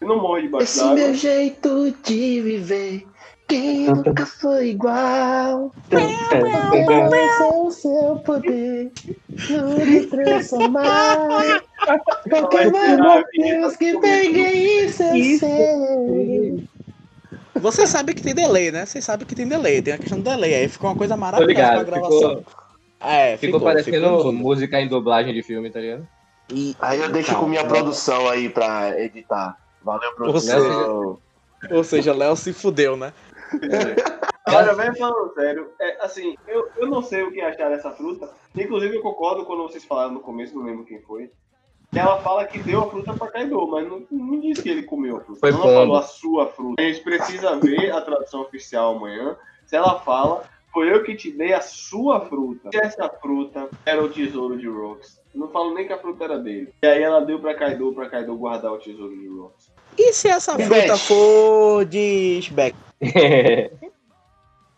Não morre debaixo Esse d'água. meu jeito de viver, quem nunca foi igual. o seu poder, tudo transformar. Porque Vai meu ser Deus, que peguei isso eu sei. Você sabe que tem delay, né? Vocês sabem que tem delay, tem a questão do delay. Aí ficou uma coisa maravilhosa ligado, pra gravação. ficou- É, Ficou, ficou, parecendo ficou. música em dublagem de filme, tá ligado? E- Aí eu deixo com minha produção aí pra editar. Valeu, produção. Ou seja, Léo se fudeu, né? Agora, vem falando sério, é, assim, eu, eu não sei o que achar dessa fruta. Inclusive, eu concordo quando vocês falaram no começo, não lembro quem foi. que Ela fala que deu a fruta pra Kaido, mas não, não disse que ele comeu a fruta. Foi ela pombo. falou a sua fruta. A gente precisa ver a tradução oficial amanhã. Se ela fala, foi eu que te dei a sua fruta. Se essa fruta era o tesouro de Rocks. Não falo nem que a fruta era dele. E aí ela deu pra Kaido, pra Kaido guardar o tesouro de Rocks. E se essa Beth. fruta for de Shbeck?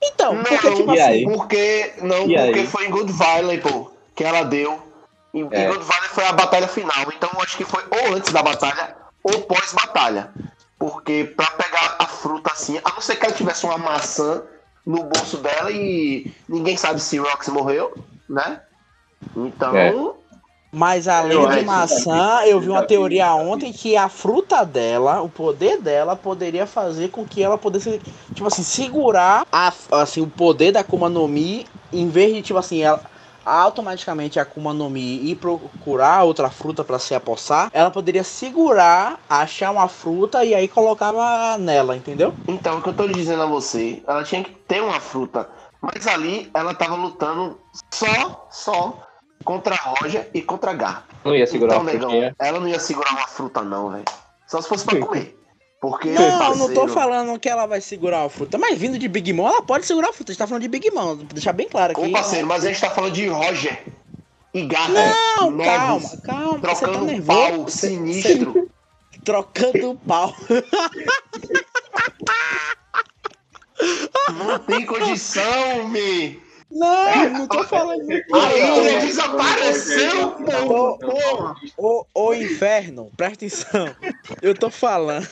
Então, porque Não, tipo e assim. aí? Porque, não, E porque aí? foi em Good Valley, pô, que ela deu. E, e É. Good Valley foi a batalha final. Então eu acho que foi ou antes da batalha ou pós-batalha. Porque pra pegar a fruta assim, a não ser que ela tivesse uma maçã no bolso dela e ninguém sabe se Rox morreu, né? Então, É. Mas além Eu de maçã, Davi, eu vi uma teoria Davi. ontem que a fruta dela, o poder dela, poderia fazer com que ela pudesse, tipo assim, segurar a, assim, o poder da Akuma no Mi, em vez de, tipo assim, ela automaticamente a Akuma no Mi ir procurar outra fruta pra se apossar, ela poderia segurar, achar uma fruta e aí colocava nela, entendeu? então o que eu tô dizendo a você, ela tinha que ter uma fruta. Mas ali ela tava lutando só, só contra Roger e contra Gar. Não ia segurar então, uma negão, frutinha. ela não ia segurar uma fruta, não, velho. Só se fosse pra comer. Porque, Não, não tô falando que ela vai segurar a fruta, mas vindo de Big Mom, ela pode segurar a fruta. A gente tá falando de Big Mom, deixar bem claro aqui. Ô, parceiro, mas a gente tá falando de Roger e Gar. Não, novos, calma, calma. Você tá Trocando nervoso. pau Você- sinistro. você- Trocando pau. Não tem condição, me. Não, não tô falando A pau. desapareceu, pô. Porra. Ô, ô inferno, presta atenção. Eu tô falando.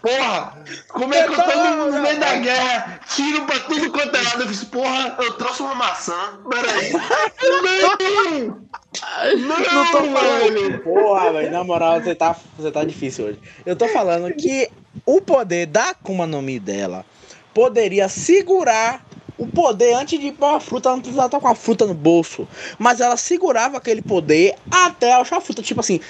Porra, como é que eu tô no meio da guerra? Tiro pra tudo quanto é lado. Eu fiz, porra, eu trouxe uma maçã. Peraí. Não! Não tô Não, falando. velho. Porra, velho, na moral, você tá, você tá difícil hoje. Eu tô falando que o poder da Akuma no Mi dela poderia segurar o poder antes de ir pra fruta, ela não precisava estar com a fruta no bolso. Mas ela segurava aquele poder até achar a fruta. Tipo assim,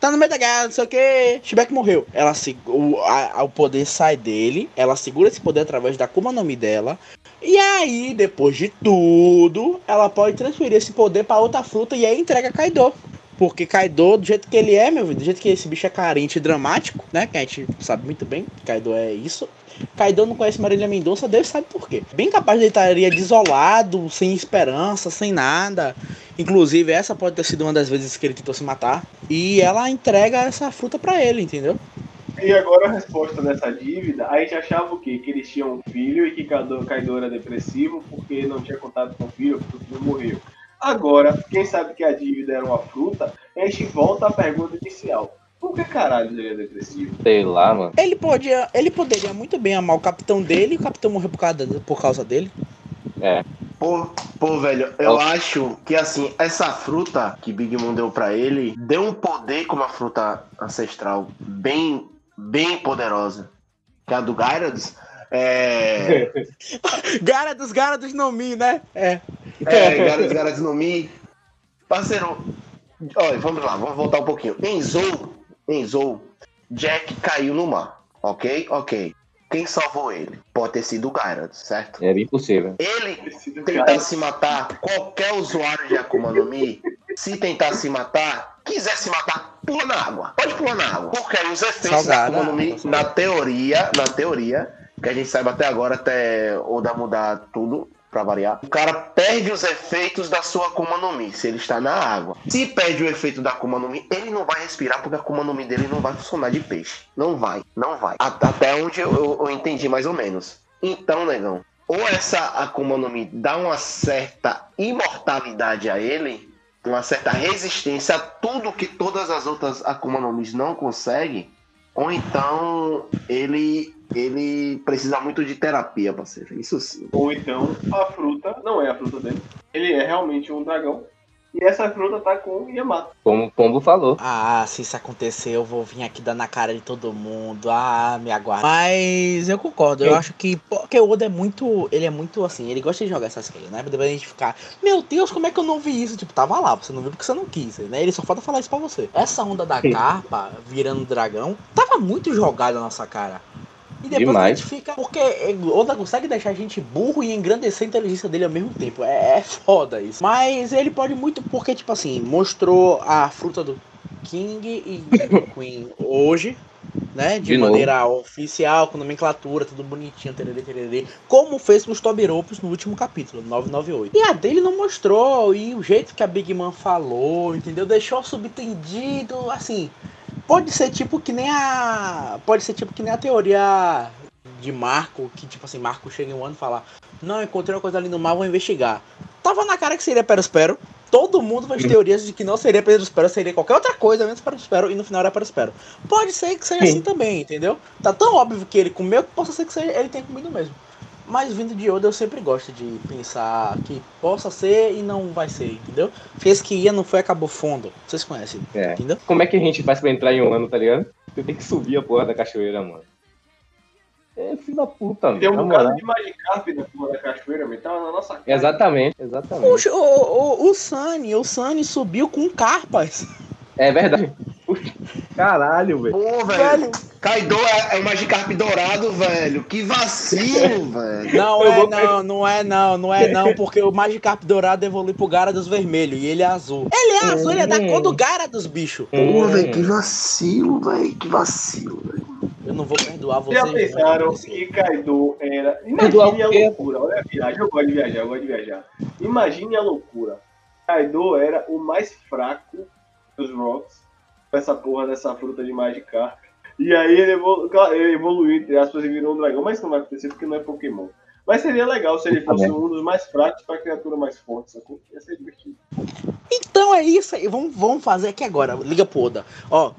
tá no meio da guerra, não sei o que, Shibek morreu. Ela se, o, a- o poder sai dele, ela segura esse poder através da Kuma no Mi dela. E aí, depois de tudo, ela pode transferir esse poder pra outra fruta e aí entrega Kaido. Porque Kaido, do jeito que ele é, meu filho, do jeito que esse bicho é carente e dramático, né? Que a gente sabe muito bem, Kaido é isso. Kaido não conhece Marília Mendonça, Deus sabe por quê. Bem capaz de ele estaria desolado, sem esperança, sem nada. Inclusive, essa pode ter sido uma das vezes que ele tentou se matar. E ela entrega essa fruta pra ele, entendeu? E agora a resposta dessa dívida, a gente achava o quê? Que eles tinham um filho e que Kaido era depressivo porque não tinha contato com o filho, porque o filho morreu. Agora, quem sabe que a dívida era uma fruta, a gente volta à pergunta inicial. Por que caralho ele é depressivo? Sei lá, mano. Ele podia, ele poderia muito bem amar o capitão dele e o capitão morreu por causa, por causa dele. Pô, pô, velho, eu Ó. acho que assim, essa fruta que Big Mom deu pra ele deu um poder como uma fruta ancestral bem, bem poderosa. Que é a do Gyarados. É. Garados, Garados no Mi, né? É. É, Gyarados, Gyarados no Mi. Parceiro, olha, vamos lá, vamos voltar um pouquinho. Em Zou, em Zou, Jack caiu no mar. Ok? Ok. Quem salvou ele? Pode ter sido o Gyarados, certo? É bem possível. Ele tentar se matar, qualquer usuário de Akuma no Mi, se tentar se matar, quiser se matar, pula na água. Pode pular na água. Porque os efeitos da Akuma no Mi, salgada. na teoria, na teoria, que a gente saiba até agora, até Oda mudar tudo, pra variar, o cara perde os efeitos da sua Akuma no Mi, se ele está na água. Se perde o efeito da Akuma no Mi, ele não vai respirar, porque a Akuma no Mi dele não vai funcionar de peixe. Não vai, não vai. At- Até onde eu, eu- eu entendi mais ou menos. Então, negão, ou essa Akuma no Mi dá uma certa imortalidade a ele, uma certa resistência a tudo que todas as outras Akuma no Mis não conseguem, ou então ele ele precisa muito de terapia, parceiro. Isso sim. Ou então a fruta não é a fruta dele. Ele é realmente um dragão. E essa fruta tá com Yamato. Como o Pombo falou. Ah, se isso acontecer, eu vou vir aqui dar na cara de todo mundo. Ah, me aguarda. Mas eu concordo, eu acho que. Porque o Oda é muito. Ele é muito assim, ele gosta de jogar essas coisas, né? Depois a gente ficar. Meu Deus, como é que eu não vi isso? Tipo, tava lá, você não viu porque você não quis, né? Ele só falta falar isso pra você. Essa onda da carpa virando dragão tava muito jogada na nossa cara. E depois Demais. a gente fica. Porque o Oda consegue deixar a gente burro e engrandecer a inteligência dele ao mesmo tempo. É, é foda isso. Mas ele pode muito, porque, tipo assim, mostrou a fruta do King e do Queen hoje. Né, de, De novo. maneira oficial, com nomenclatura, tudo bonitinho, tererê, tererê, como fez com os Tobiropos no último capítulo, 998. E a dele não mostrou, e o jeito que a Big Man falou, entendeu? Deixou subentendido, assim, Pode ser tipo que nem a. Pode ser tipo que nem a teoria de Marco, que tipo assim, Marco chega em um ano e fala: Não, encontrei uma coisa ali no mar, vou investigar. Tava na cara que seria Perospero. Todo mundo faz teorias de que não seria Perospero, seria qualquer outra coisa menos Perospero, e no final era Perospero. Pode ser que seja Sim. assim também, entendeu? Tá tão óbvio que ele comeu que possa ser que seja, ele tenha comido mesmo. Mas vindo de Oda eu sempre gosto de pensar que possa ser e não vai ser, entendeu? Fez que ia, não foi, acabou fundo. Vocês conhecem, É. entendeu? Como é que a gente faz pra entrar em um ano, tá ligado? Você tem que subir a porra da cachoeira, mano. É filho da puta, Tem um bocado de Magikarp na porra da cachoeira, mas tá na nossa cara. Exatamente, exatamente. o, o, o Sunny, o Sunny subiu com carpas. É verdade. Caralho, velho. Pô, velho. Kaido é, é o Magikarp dourado, velho. Que vacilo, velho. Não é vou não, não é não, não é não, porque o Magikarp dourado evolui pro Gyarados vermelho e ele é azul. Ele é azul, ele é da cor do Gyarados, bicho. Pô, velho, que vacilo, velho. Que vacilo, velho. Eu não vou perdoar vocês. Já pensaram não. que Kaido era. Imagine a loucura. Olha a viagem. Eu gosto de viajar, eu gosto de viajar. Imagine a loucura. Kaido era o mais fraco dos Rocks. Com essa porra dessa fruta de Magikarp. E aí ele, evolu ele evoluiu, entre aspas, e virou um dragão. Mas isso não vai acontecer porque não é Pokémon. Mas seria legal se ele fosse um dos mais fracos pra criatura mais forte, sacou? Ia ser divertido. Então é isso aí, vamos, vamos fazer aqui agora. Liga pro Oda. Ó,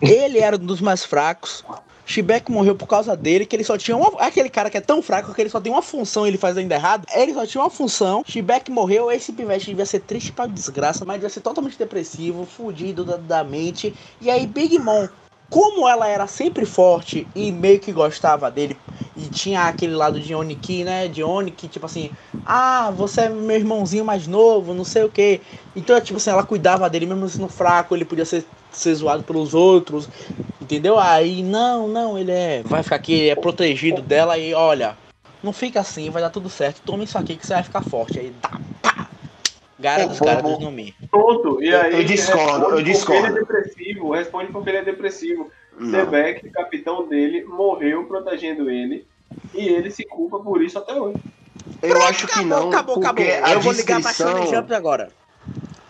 ele era um dos mais fracos. Shibek morreu por causa dele, que ele só tinha uma. Aquele cara que é tão fraco que ele só tem uma função e ele faz ainda errado. Ele só tinha uma função. Shibek morreu, esse pivete devia ser triste pra desgraça, mas devia ser totalmente depressivo, fudido da, da mente. E aí, Big Mom, como ela era sempre forte e meio que gostava dele, e tinha aquele lado de Oniki, né? De Oniki, tipo assim, ah, você é meu irmãozinho mais novo, não sei o que. Então, tipo assim, ela cuidava dele, mesmo sendo fraco, ele podia ser ser zoado pelos outros, entendeu? Aí, não, não, ele é. Vai ficar aqui, é protegido dela e olha, não fica assim, vai dar tudo certo. Toma isso aqui que você vai ficar forte. Aí, tá, pá! Gara dos caras dos Nomi. Pronto, e Eu- aí eu discordo, eu responde Porque discordo. ele é depressivo, responde porque ele é depressivo. Sebek, capitão dele, morreu protegendo ele e ele se culpa por isso até hoje. Eu acho que não, acabou, acabou. Eu vou ligar pra Shonen Jump agora.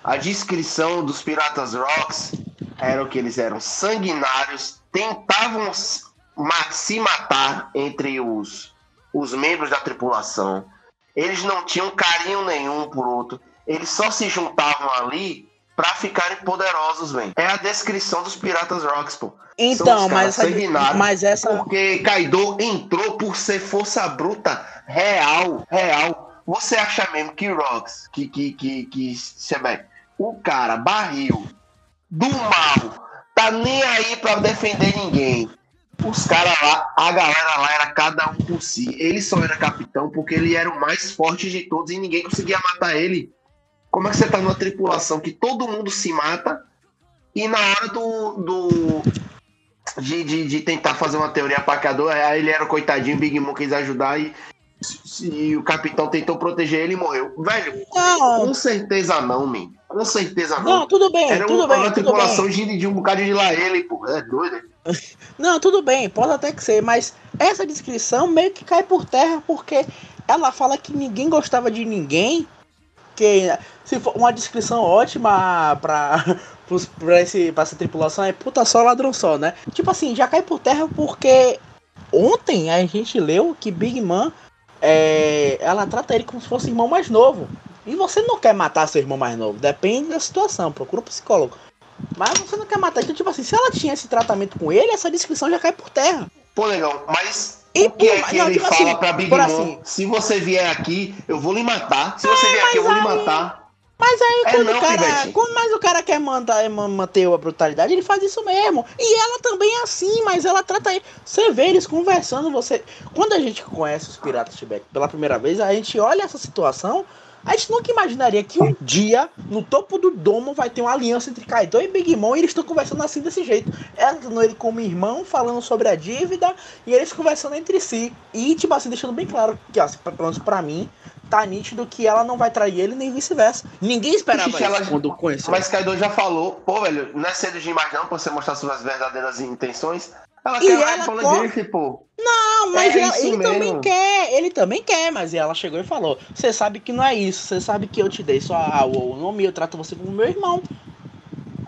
a descrição dos Piratas Rocks era que eles eram sanguinários, tentavam se matar entre os, os membros da tripulação. Eles não tinham carinho nenhum por outro. Eles só se juntavam ali pra ficarem poderosos, velho. É a descrição dos Piratas Rocks, pô. Então, mas essa, mas essa. Porque Kaido entrou por ser força bruta real, real. Você acha mesmo que Rocks, que, que, que, que Sebek, o cara barril do mal, tá nem aí pra defender ninguém. Os caras lá, a galera lá era cada um por si. Ele só era capitão porque ele era o mais forte de todos e ninguém conseguia matar ele. Como é que você tá numa tripulação que todo mundo se mata e na hora do, do de, de, de tentar fazer uma teoria apacadora, aí ele era o coitadinho, Big Mom quis ajudar e, e o capitão tentou proteger ele e morreu. Velho, Não, com certeza não, man. Com certeza não. não, tudo bem, Era tudo uma, bem, uma tripulação de, de um bocado de lá ele, pô. É doido. Não, tudo bem, pode até que ser, mas essa descrição meio que cai por terra porque ela fala que ninguém gostava de ninguém. Que se for uma descrição ótima pra, pra, esse, pra essa tripulação é puta só ladrão só, né? Tipo assim, já cai por terra porque ontem a gente leu que Big Man é, ela trata ele como se fosse irmão mais novo. E você não quer matar seu irmão mais novo, depende da situação, procura um psicólogo. Mas você não quer matar. Então, tipo assim, se ela tinha esse tratamento com ele, essa descrição já cai por terra. Pô, negão, mas E, o que é que não, ele tipo fala assim, pra Big Mom? assim. Se você vier aqui, eu vou lhe matar. Se você vier aqui, eu vou lhe aí- matar. Mas aí É quando não, o cara. Quando mais o cara quer mandar, man- manter a brutalidade, ele faz isso mesmo. E ela também é assim, mas ela trata ele. Você vê eles conversando, você. Quando a gente conhece os piratas Tibete pela primeira vez, a gente olha essa situação. A gente nunca imaginaria que um dia, no topo do domo, vai ter uma aliança entre Kaido e Big Mom e eles estão conversando assim desse jeito. Ela tendo ele como irmão, falando sobre a dívida, e eles conversando entre si. E, tipo assim, deixando bem claro que, ó, pelo menos pra mim, tá nítido que ela não vai trair ele, nem vice-versa. Ninguém esperava Ixi, isso ela- quando conheceu. Mas Kaido já falou, pô, velho, não é cedo demais não pra você mostrar suas verdadeiras intenções. Ela E quer ela ela fala co- dele, pô. Não, mas É ela- ele também mesmo. quer, ele também quer, mas ela chegou e falou: Você sabe que não é isso, você sabe que eu te dei só a- o nome, eu trato você como meu irmão.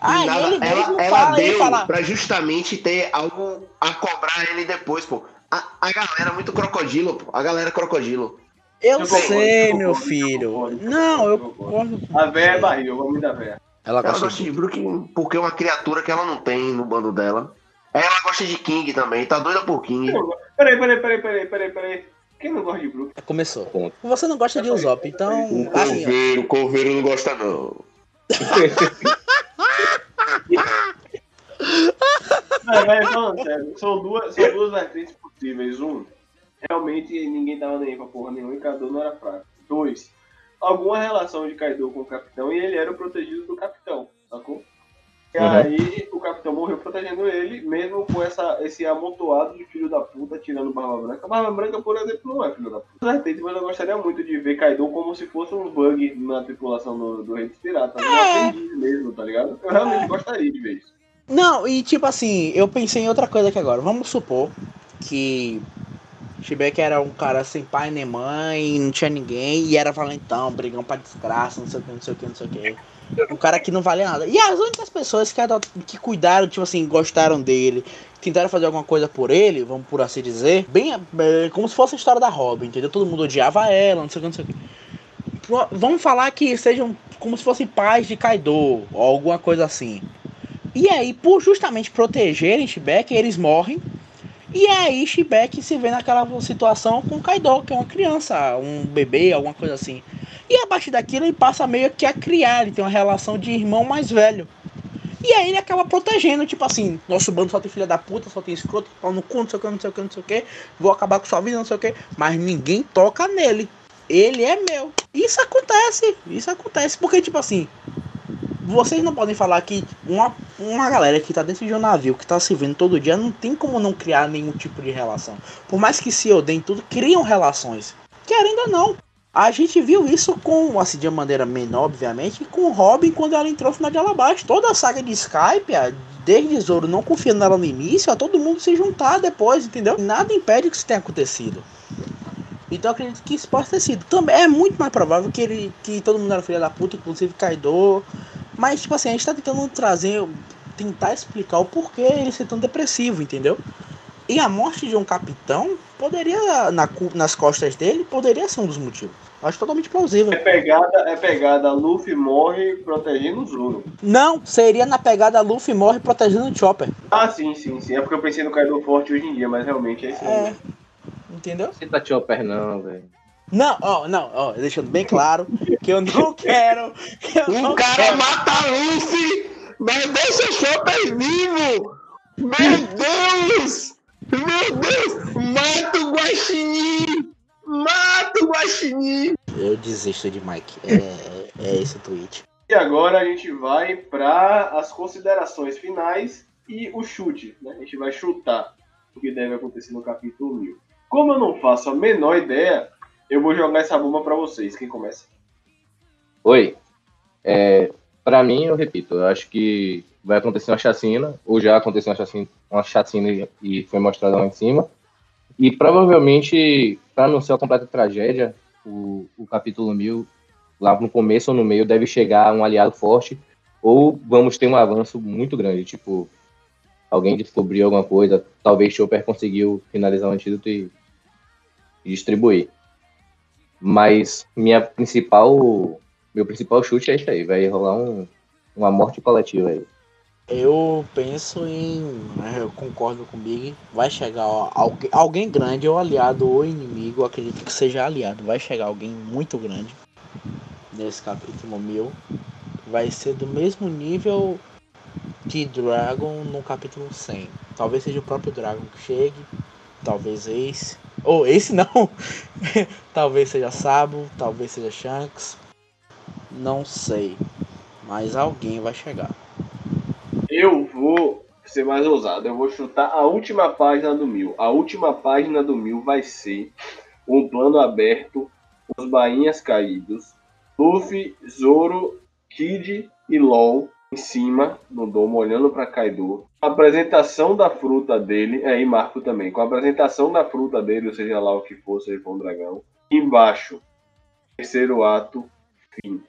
Aí E nada- ele mesmo ela, fala, ele deu fala. pra justamente ter algo a cobrar ele depois, pô. A, a galera é muito crocodilo, pô. A galera é crocodilo. Eu Eu sei, concordo, eu meu concordo, filho. concordo, Não, eu concordo. A véia é barril, eu vou me dar véia. Ela Ela gosta gosta de. de Brook porque é uma criatura que ela não tem no bando dela. Ela gosta de King também, tá doida por King. Peraí, peraí, peraí, peraí, peraí, peraí. Quem não gosta de Brook? Começou. Ponto. Você não gosta de Usopp, então. O Assim, ó. coveiro, o coveiro não gosta não. Mas, mas falando sério, são duas, são duas vertentes possíveis. Um, realmente ninguém tava nem aí pra porra nenhuma e Kaido não era fraco. Dois, alguma relação de Kaido com o capitão e ele era o protegido do capitão, sacou? E Uhum. aí o capitão morreu protegendo ele, mesmo com essa, esse amontoado de filho da puta tirando Barba Branca. Barba Branca, por exemplo, não é filho da puta. Vertente, mas eu gostaria muito de ver Kaido como se fosse um bug na tripulação do, do Rei dos Piratas. É. mesmo, tá ligado? Eu realmente gostaria de ver isso. Não, e tipo assim, eu pensei em outra coisa aqui agora. Vamos supor que Shibek era um cara sem pai nem mãe, não tinha ninguém, e era valentão, brigão pra desgraça, não sei o que, não sei o que, não sei o que. Um cara que não valia nada. E as únicas pessoas que, que cuidaram, tipo assim, gostaram dele, tentaram fazer alguma coisa por ele, vamos por assim dizer, bem é, como se fosse a história da Robin, entendeu? Todo mundo odiava ela, não sei o que, não sei o que. Pro- Vamos falar que sejam como se fossem pais de Kaido, ou alguma coisa assim. E aí, por justamente protegerem Shibek, eles morrem. E aí Shibek se vê naquela situação com Kaido, que é uma criança, um bebê, alguma coisa assim. E a partir daquilo ele passa meio que a criar, ele tem uma relação de irmão mais velho. E aí ele acaba protegendo, tipo assim, nosso bando só tem filha da puta, só tem escroto, pau no cu, não sei o que, não sei o que, não sei o que, vou acabar com sua vida, não sei o que, mas ninguém toca nele. Ele é meu. Isso acontece, isso acontece, porque tipo assim, vocês não podem falar que uma, uma galera que tá dentro de um navio, que tá se vendo todo dia, não tem como não criar nenhum tipo de relação. Por mais que se odeiem tudo, criam relações. Querendo ou não. A gente viu isso com, assim, de uma maneira menor, obviamente, com o Robin quando ela entrou no final de Alabasta. Toda a saga de Skype, desde Zoro não confiando nela no início, a todo mundo se juntar depois, entendeu? Nada impede que isso tenha acontecido. Então acredito que isso possa ter sido. Também é muito mais provável que ele que todo mundo era filha da puta, inclusive Kaido. Mas tipo assim, a gente tá tentando trazer, tentar explicar o porquê ele ser tão depressivo, entendeu? E a morte de um capitão poderia, na nas costas dele, poderia ser um dos motivos. Acho totalmente plausível. É pegada, é pegada, Luffy morre protegendo o Zoro. Não, seria na pegada Luffy morre protegendo o Chopper. Ah, sim, sim, sim. É porque eu pensei no Kaido forte hoje em dia, mas realmente é isso. É. Entendeu? Você tá Chopper não, velho. Não, ó, não, ó, deixando bem claro que eu não quero. Que eu não O cara quero. mata Luffy, mas deixa Chopper vivo! Meu Deus! Meu Deus! Mata o Guaxinim! Mata o Guaxinim! Eu desisto de Mike. É, é esse o tweet. E agora a gente vai para as considerações finais e o chute. Né? A gente vai chutar o que deve acontecer no capítulo 1000. Como eu não faço a menor ideia, eu vou jogar essa bomba para vocês. Quem começa? Oi. É, para mim, eu repito, eu acho que vai acontecer uma chacina, ou já aconteceu uma chacina, uma chacina e foi mostrada lá em cima. E provavelmente, para não ser uma completa tragédia, o, o capítulo 1000, lá no começo ou no meio, deve chegar um aliado forte, ou vamos ter um avanço muito grande, tipo, alguém descobriu alguma coisa, talvez Chopper conseguiu finalizar o antídoto e, e distribuir. Mas minha principal meu principal chute é isso aí, vai rolar um, uma morte coletiva aí. Eu penso em. né, Eu concordo com o Big. Vai chegar ó, alguém, alguém grande, ou aliado ou inimigo. Acredito que seja aliado. Vai chegar alguém muito grande nesse capítulo 1000. Vai ser do mesmo nível que Dragon no capítulo 100. Talvez seja o próprio Dragon que chegue. Talvez Ace. Ou Ace não! talvez seja Sabo. Talvez seja Shanks. Não sei. Mas alguém vai chegar. Eu vou ser mais ousado. Eu vou chutar a última página do mil. A última página do mil vai ser um plano aberto, os bainhas caídos, Luffy, Zoro, Kid e LOL em cima no domo, olhando para Kaido. A apresentação da fruta dele, é, e Marco também, com a apresentação da fruta dele, ou seja lá o que for, se ele for um dragão. Embaixo, terceiro ato, fim.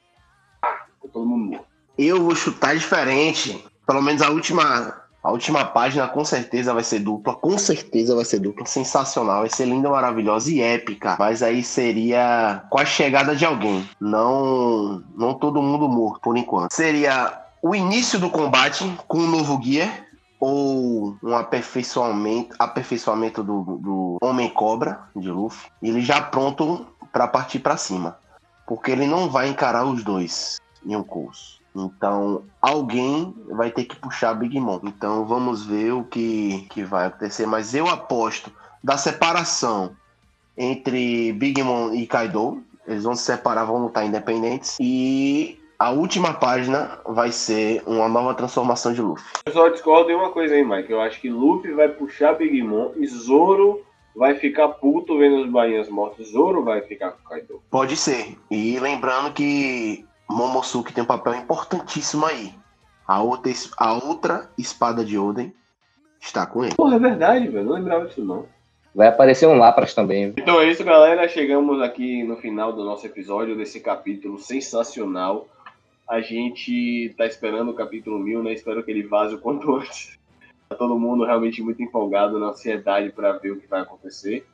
Ah, todo mundo morto. Eu vou chutar diferente. Pelo menos a última, a última página com certeza vai ser dupla. Com certeza vai ser dupla. Sensacional. Vai ser linda, maravilhosa e épica. Mas aí seria com a chegada de alguém. Não, não todo mundo morto por enquanto. Seria o início do combate com um novo guia. Ou um aperfeiçoamento, aperfeiçoamento do, do Homem Cobra de Luffy. Ele já pronto para partir para cima. Porque ele não vai encarar os dois em um curso. Então, alguém vai ter que puxar Big Mom. Então, vamos ver o que, que vai acontecer. Mas eu aposto da separação entre Big Mom e Kaido. Eles vão se separar, vão lutar independentes. E a última página vai ser uma nova transformação de Luffy. Eu só discordo em uma coisa aí, Mike. Eu acho que Luffy vai puxar Big Mom e Zoro vai ficar puto vendo os bainhas mortos. Zoro vai ficar com Kaido. Pode ser. E lembrando que Momosuke tem um papel importantíssimo aí. A outra, a outra espada de Oden está com ele. Porra, é verdade, velho. Não lembrava disso, não. Vai aparecer um Lapras também. viu? Então é isso, galera. Chegamos aqui no final do nosso episódio, desse capítulo sensacional. A gente tá esperando o capítulo 1000, né? Espero que ele vaze o quanto antes. Tá todo mundo realmente muito empolgado, na ansiedade para ver o que vai acontecer.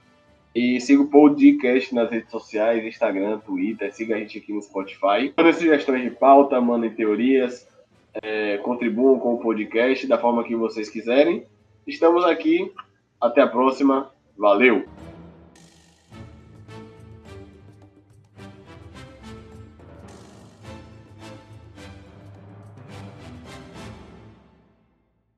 E siga o podcast nas redes sociais, Instagram, Twitter. Siga a gente aqui no Spotify. Mandem sugestões de pauta, mandem teorias. é, contribuam com o podcast da forma que vocês quiserem. Estamos aqui. Até a próxima. Valeu!